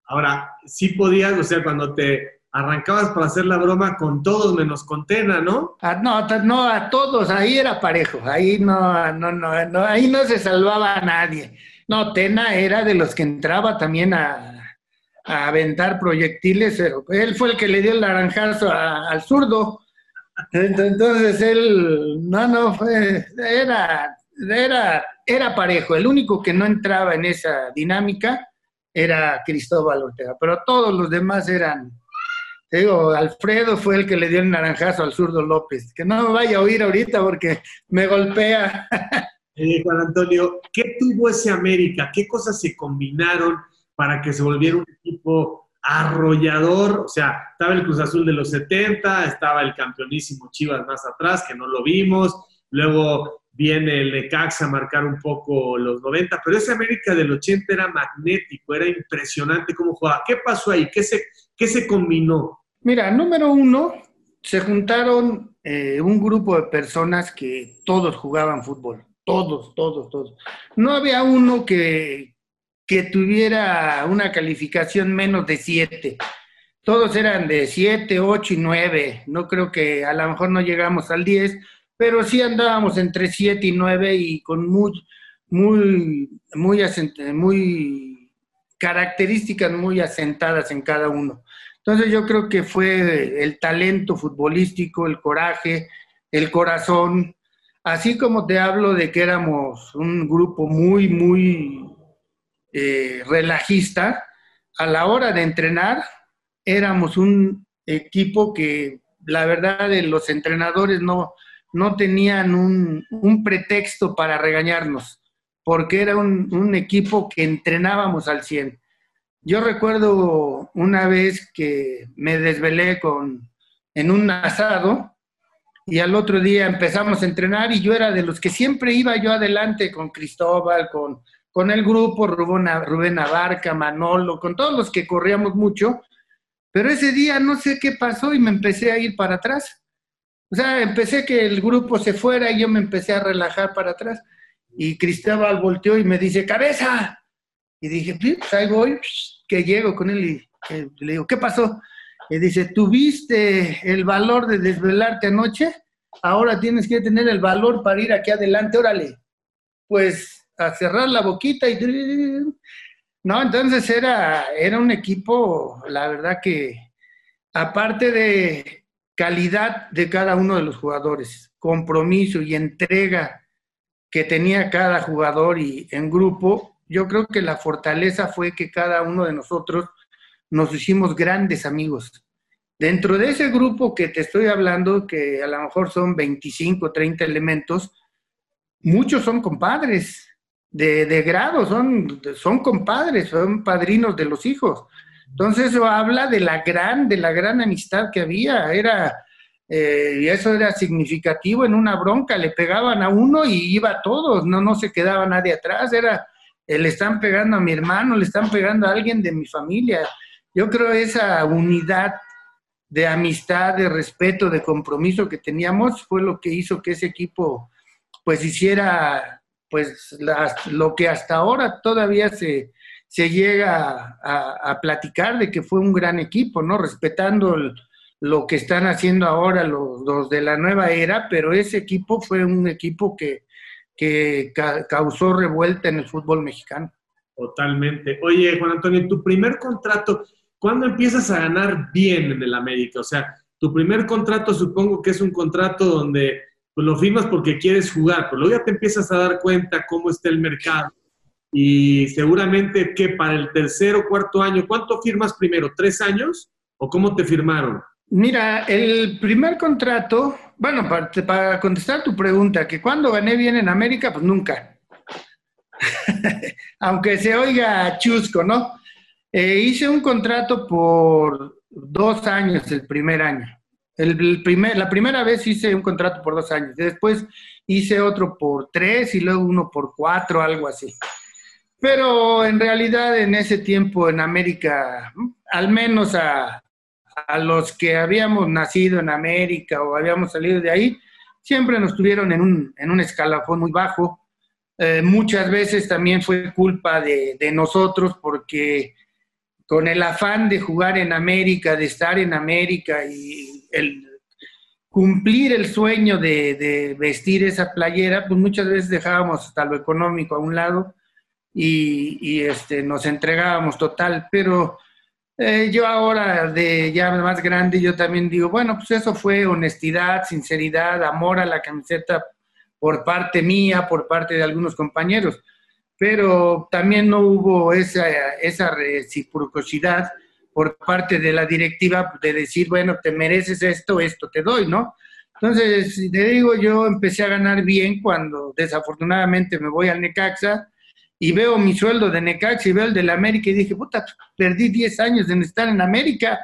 Ahora, sí podías, o sea, cuando te arrancabas para hacer la broma con todos menos con Tena, ¿no? Ah, no, no, a todos, ahí era parejo, ahí no, no, no, no, ahí no se salvaba a nadie. No, Tena era de los que entraba también a, a aventar proyectiles, pero él fue el que le dio el naranjazo al zurdo. Entonces él, no, no, fue, era, era, era parejo. El único que no entraba en esa dinámica era Cristóbal Ortega, pero todos los demás eran, digo, Alfredo fue el que le dio el naranjazo al zurdo López. Que no me vaya a oír ahorita porque me golpea. Eh, Juan Antonio, ¿qué tuvo ese América? ¿Qué cosas se combinaron? para que se volviera un equipo arrollador. O sea, estaba el Cruz Azul de los 70, estaba el campeonísimo Chivas más atrás, que no lo vimos. Luego viene el Necaxa a marcar un poco los 90, pero ese América del 80 era magnético, era impresionante cómo jugaba. ¿Qué pasó ahí? ¿Qué se, qué se combinó? Mira, número uno, se juntaron eh, un grupo de personas que todos jugaban fútbol, todos, todos, todos. No había uno que, que tuviera una calificación menos de 7. Todos eran de 7, 8 y 9. No creo que a lo mejor no llegamos al 10, pero sí andábamos entre 7 y 9 y con muy, muy, muy, características muy asentadas en cada uno. Entonces yo creo que fue el talento futbolístico, el coraje, el corazón, así como te hablo de que éramos un grupo muy, muy eh, relajista, a la hora de entrenar éramos un equipo que la verdad los entrenadores no, no tenían un, pretexto para regañarnos, porque era un, equipo que entrenábamos al 100. Yo recuerdo una vez que me desvelé con, en un asado y al otro día empezamos a entrenar y yo era de los que siempre iba yo adelante con Cristóbal, con con el grupo, Rubén, Rubén Abarca, Manolo, con todos los que corríamos mucho, pero ese día no sé qué pasó y me empecé a ir para atrás. O sea, empecé que el grupo se fuera y yo me empecé a relajar para atrás. Y Cristóbal volteó y me dice, cabeza. Y dije, pues ahí voy, que llego con él y le digo, ¿qué pasó? Y dice, ¿tuviste el valor de desvelarte anoche? Ahora tienes que tener el valor para ir aquí adelante, órale. Pues a cerrar la boquita y... No, entonces era, era un equipo, la verdad que, aparte de calidad de cada uno de los jugadores, compromiso y entrega que tenía cada jugador y en grupo, yo creo que la fortaleza fue que cada uno de nosotros nos hicimos grandes amigos. Dentro de ese grupo que te estoy hablando, que a lo mejor son 25, 30 elementos, muchos son compadres, de, grado, son, son compadres, son padrinos de los hijos. Entonces eso habla de la gran, de la gran amistad que había. Era, eh, y eso era significativo en una bronca, le pegaban a uno y iba a todos, no, no se quedaba nadie atrás, era, eh, le están pegando a mi hermano, le están pegando a alguien de mi familia. Yo creo esa unidad de amistad, de respeto, de compromiso que teníamos fue lo que hizo que ese equipo pues hiciera pues lo que hasta ahora todavía se, se llega a, platicar de que fue un gran equipo, ¿no? Respetando lo que están haciendo ahora los, los, de la nueva era, pero ese equipo fue un equipo que, que causó revuelta en el fútbol mexicano. Totalmente. Oye, Juan Antonio, tu primer contrato, ¿cuándo empiezas a ganar bien en el América? O sea, tu primer contrato supongo que es un contrato donde pues, lo firmas porque quieres jugar, pero luego ya te empiezas a dar cuenta cómo está el mercado y seguramente que para el tercer o cuarto año, ¿cuánto firmas primero? ¿Tres años? ¿O cómo te firmaron? Mira, el primer contrato, bueno, para, para contestar tu pregunta, que cuando gané bien en América, pues nunca. Aunque se oiga chusco, ¿no? Eh, hice un contrato por dos años el primer año. El, primer, la primera vez hice un contrato por dos años. Después hice otro por tres y luego uno por cuatro, algo así. Pero en realidad en ese tiempo en América, al menos a, a los que habíamos nacido en América o habíamos salido de ahí, siempre nos tuvieron en un, en un escalafón muy bajo. Eh, muchas veces también fue culpa de, de, nosotros porque con el afán de jugar en América, de estar en América y el cumplir el sueño de, de vestir esa playera, pues muchas veces dejábamos hasta lo económico a un lado y, este, nos entregábamos total, pero eh, yo ahora de ya más grande, yo también digo, bueno, pues eso fue honestidad, sinceridad, amor a la camiseta por parte mía, por parte de algunos compañeros, pero también no hubo esa, esa reciprocidad por parte de la directiva de decir, bueno, te mereces esto, esto te doy, ¿no? Entonces, te digo, yo empecé a ganar bien cuando desafortunadamente me voy al Necaxa, y veo mi sueldo de Necaxa y veo el de la América y dije, puta, perdí 10 años en estar en América.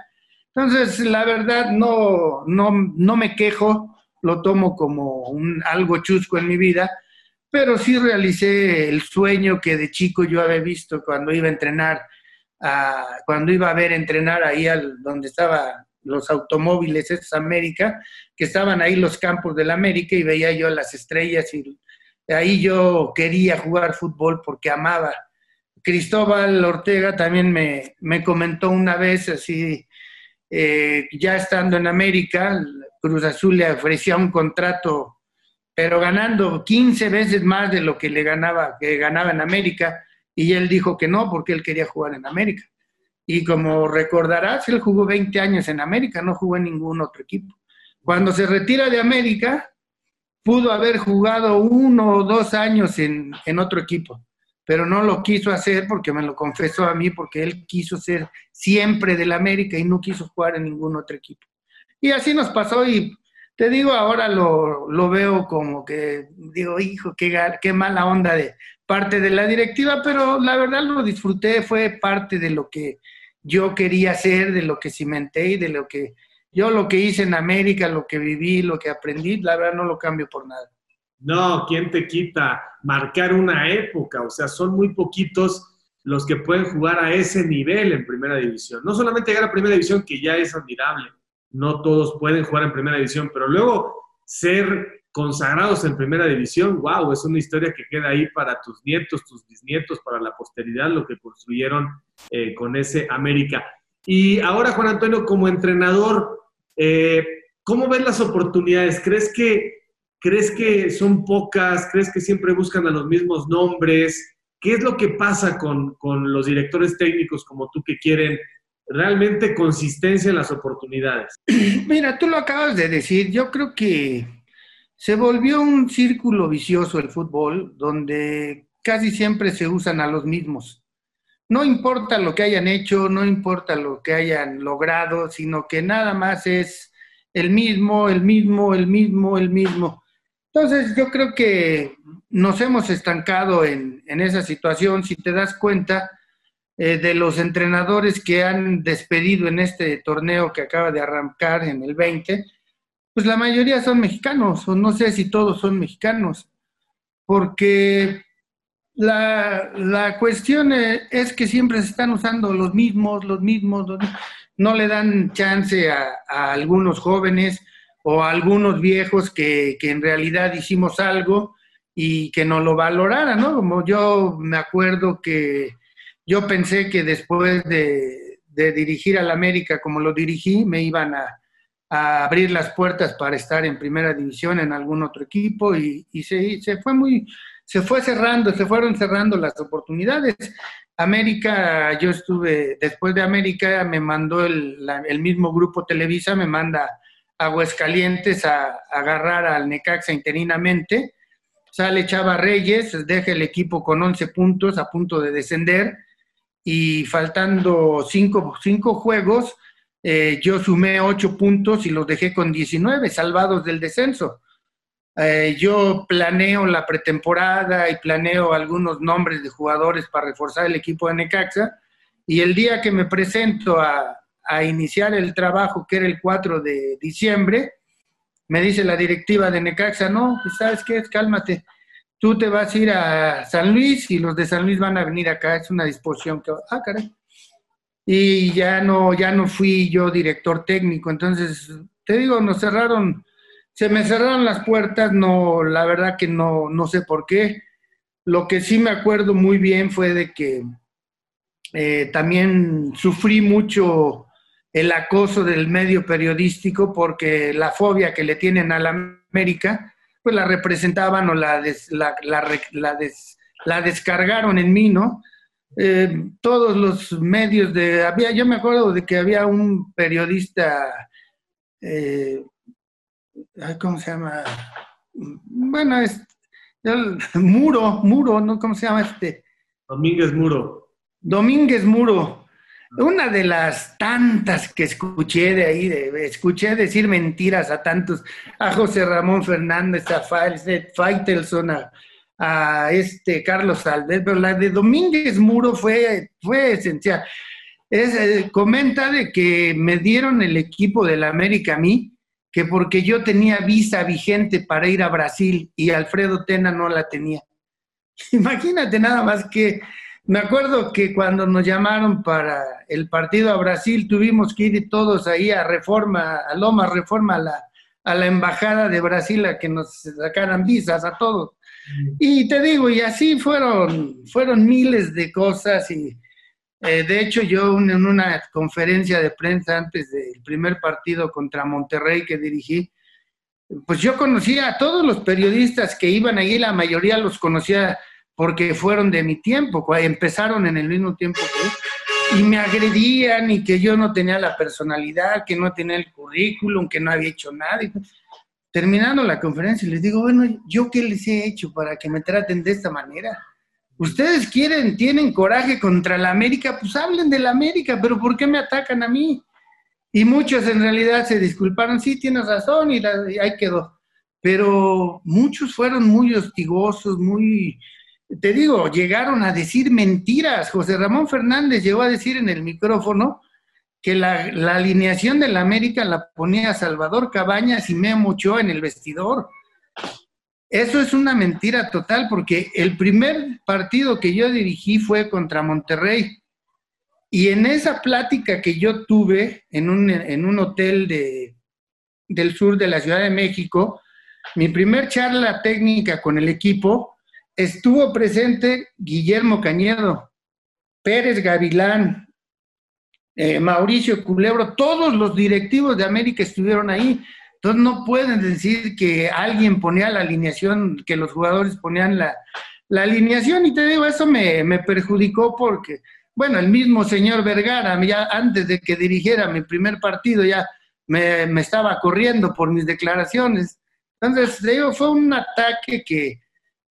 Entonces, la verdad, no, no, no me quejo, lo tomo como un, algo chusco en mi vida, pero sí realicé el sueño que de chico yo había visto cuando iba a entrenar, cuando iba a ver entrenar ahí al, donde estaban los automóviles, es América, que estaban ahí los campos de la América y veía yo las estrellas y ahí yo quería jugar fútbol porque amaba. Cristóbal Ortega también me, comentó una vez así, eh, ya estando en América, Cruz Azul le ofrecía un contrato, pero ganando 15 veces más de lo que le ganaba, que ganaba en América, y él dijo que no, porque él quería jugar en América. Y como recordarás, él jugó 20 años en América, no jugó en ningún otro equipo. Cuando se retira de América, pudo haber jugado uno o dos años en, otro equipo, pero no lo quiso hacer porque me lo confesó a mí, porque él quiso ser siempre del América y no quiso jugar en ningún otro equipo. Y así nos pasó y te digo, ahora lo, lo veo como que, digo, hijo, qué, qué mala onda de parte de la directiva, pero la verdad lo disfruté, fue parte de lo que yo quería hacer, de lo que cimenté y de lo que yo lo que hice en América, lo que viví, lo que aprendí, la verdad no lo cambio por nada. No, ¿quién te quita marcar una época? O sea, son muy poquitos los que pueden jugar a ese nivel en primera división. No solamente llegar a primera división, que ya es admirable, no todos pueden jugar en primera división, pero luego ser consagrados en primera división, wow, es una historia que queda ahí para tus nietos, tus bisnietos, para la posteridad, lo que construyeron eh, con ese América. Y ahora, Juan Antonio, como entrenador, eh, ¿Cómo ves las oportunidades? ¿Crees que, ¿Crees que son pocas? ¿Crees que siempre buscan a los mismos nombres? ¿Qué es lo que pasa con, con los directores técnicos como tú que quieren realmente consistencia en las oportunidades? Mira, tú lo acabas de decir. Yo creo que se volvió un círculo vicioso el fútbol donde casi siempre se usan a los mismos no importa lo que hayan hecho, no importa lo que hayan logrado, sino que nada más es el mismo, el mismo, el mismo, el mismo. Entonces yo creo que nos hemos estancado en, esa situación. Si te das cuenta, eh, de los entrenadores que han despedido en este torneo que acaba de arrancar en el 20, pues la mayoría son mexicanos, o no sé si todos son mexicanos, porque la, cuestión es que siempre se están usando los mismos, los mismos, no le dan chance a, algunos jóvenes o a algunos viejos que, que en realidad hicimos algo y que no lo valoraran, ¿no? Como yo me acuerdo que yo pensé que después de, dirigir al América como lo dirigí, me iban a, abrir las puertas para estar en primera división en algún otro equipo y, se, se, fue muy, se fue cerrando, se fueron cerrando las oportunidades. América, yo estuve, después de América me mandó el, mismo grupo Televisa, me manda Aguascalientes a, a agarrar al Necaxa interinamente. Sale Chava Reyes, deja el equipo con 11 puntos a punto de descender y faltando cinco, cinco juegos, eh, yo sumé ocho puntos y los dejé con 19, salvados del descenso. Eh, yo planeo la pretemporada y planeo algunos nombres de jugadores para reforzar el equipo de Necaxa. Y el día que me presento a, a iniciar el trabajo, que era el 4 de diciembre, me dice la directiva de Necaxa, no, pues sabes qué, cálmate, tú te vas a ir a San Luis y los de San Luis van a venir acá, es una disposición que, ah, caray. Y ya no, ya no fui yo director técnico, entonces, te digo, nos cerraron, se me cerraron las puertas, no, la verdad que no, no sé por qué. Lo que sí me acuerdo muy bien fue de que eh, también sufrí mucho el acoso del medio periodístico porque la fobia que le tienen a la América, pues la representaban o la, la, la, descargaron en mí, ¿no? Eh, todos los medios de, había, yo me acuerdo de que había un periodista, eh, ¿cómo se llama? Bueno, es el, Muro, Muro, ¿no? ¿Cómo se llama este? Domínguez Muro. Domínguez Muro una de las tantas que escuché de ahí, de, escuché decir mentiras a tantos, a José Ramón Fernández, a Faitelson, a, a, este Carlos Alves, pero la de Domínguez Muro fue, fue esencial. Es, eh, comenta de que me dieron el equipo del América a mí, que porque yo tenía visa vigente para ir a Brasil y Alfredo Tena no la tenía. Imagínate nada más que me acuerdo que cuando nos llamaron para el partido a Brasil, tuvimos que ir todos ahí a Reforma, a Loma Reforma, a la, a la embajada de Brasil a que nos sacaran visas a todos. Y te digo, y así fueron, fueron miles de cosas y eh, de hecho yo en una conferencia de prensa antes del primer partido contra Monterrey que dirigí, pues yo conocía a todos los periodistas que iban ahí, la mayoría los conocía porque fueron de mi tiempo, empezaron en el mismo tiempo que y me agredían y que yo no tenía la personalidad, que no tenía el currículum, que no había hecho nada. terminando la conferencia, les digo, bueno, ¿yo qué les he hecho para que me traten de esta manera? Ustedes quieren, tienen coraje contra la América, pues hablen de la América, pero ¿por qué me atacan a mí? Y muchos en realidad se disculparon, sí, tienes razón, y ahí quedó. Pero muchos fueron muy hostigosos, muy, te digo, llegaron a decir mentiras. José Ramón Fernández llegó a decir en el micrófono que la, alineación de la América la ponía Salvador Cabañas y Memo Ochoa en el vestidor. Eso es una mentira total porque el primer partido que yo dirigí fue contra Monterrey. Y en esa plática que yo tuve en un, en un hotel de, del sur de la Ciudad de México, mi primer charla técnica con el equipo, estuvo presente Guillermo Cañedo, Pérez Gavilán, eh, Mauricio Culebro, todos los directivos de América estuvieron ahí. Entonces no pueden decir que alguien ponía la alineación, que los jugadores ponían la, alineación. Y te digo, eso me, perjudicó porque, bueno, el mismo señor Vergara, ya antes de que dirigiera mi primer partido, ya me, estaba corriendo por mis declaraciones. Entonces, te digo, fue un ataque que,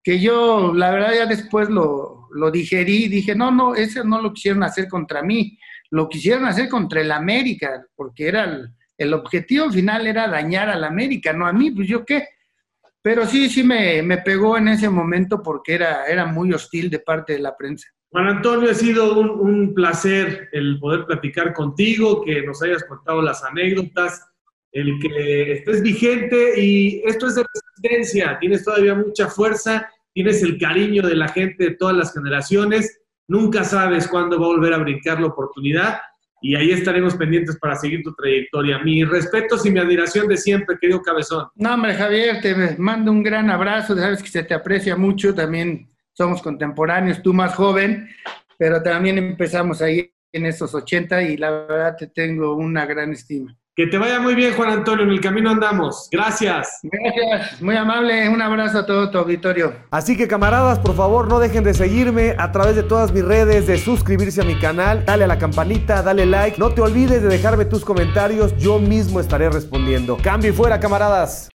que yo, la verdad, ya después lo, lo digerí dije, no, no, eso no lo quisieron hacer contra mí, lo quisieron hacer contra el América, porque era el, objetivo final era dañar al América, no a mí, pues yo qué. Pero sí, sí me, me, pegó en ese momento porque era, era muy hostil de parte de la prensa. Juan Antonio, ha sido un, un, placer el poder platicar contigo, que nos hayas contado las anécdotas, el que estés vigente y esto es de resistencia, tienes todavía mucha fuerza, tienes el cariño de la gente de todas las generaciones, nunca sabes cuándo va a volver a brincar la oportunidad y ahí estaremos pendientes para seguir tu trayectoria. Mi respeto y mi admiración de siempre, querido Cabezón. No, hombre, Javier, te mando un gran abrazo, sabes que se te aprecia mucho, también somos contemporáneos, tú más joven, pero también empezamos ahí en esos 80 y la verdad te tengo una gran estima. Que te vaya muy bien, Juan Antonio, en el camino andamos. Gracias. Gracias, muy amable. Un abrazo a todo tu auditorio. Así que camaradas, por favor, no dejen de seguirme a través de todas mis redes, de suscribirse a mi canal, dale a la campanita, dale like. No te olvides de dejarme tus comentarios, yo mismo estaré respondiendo. Cambio y fuera, camaradas.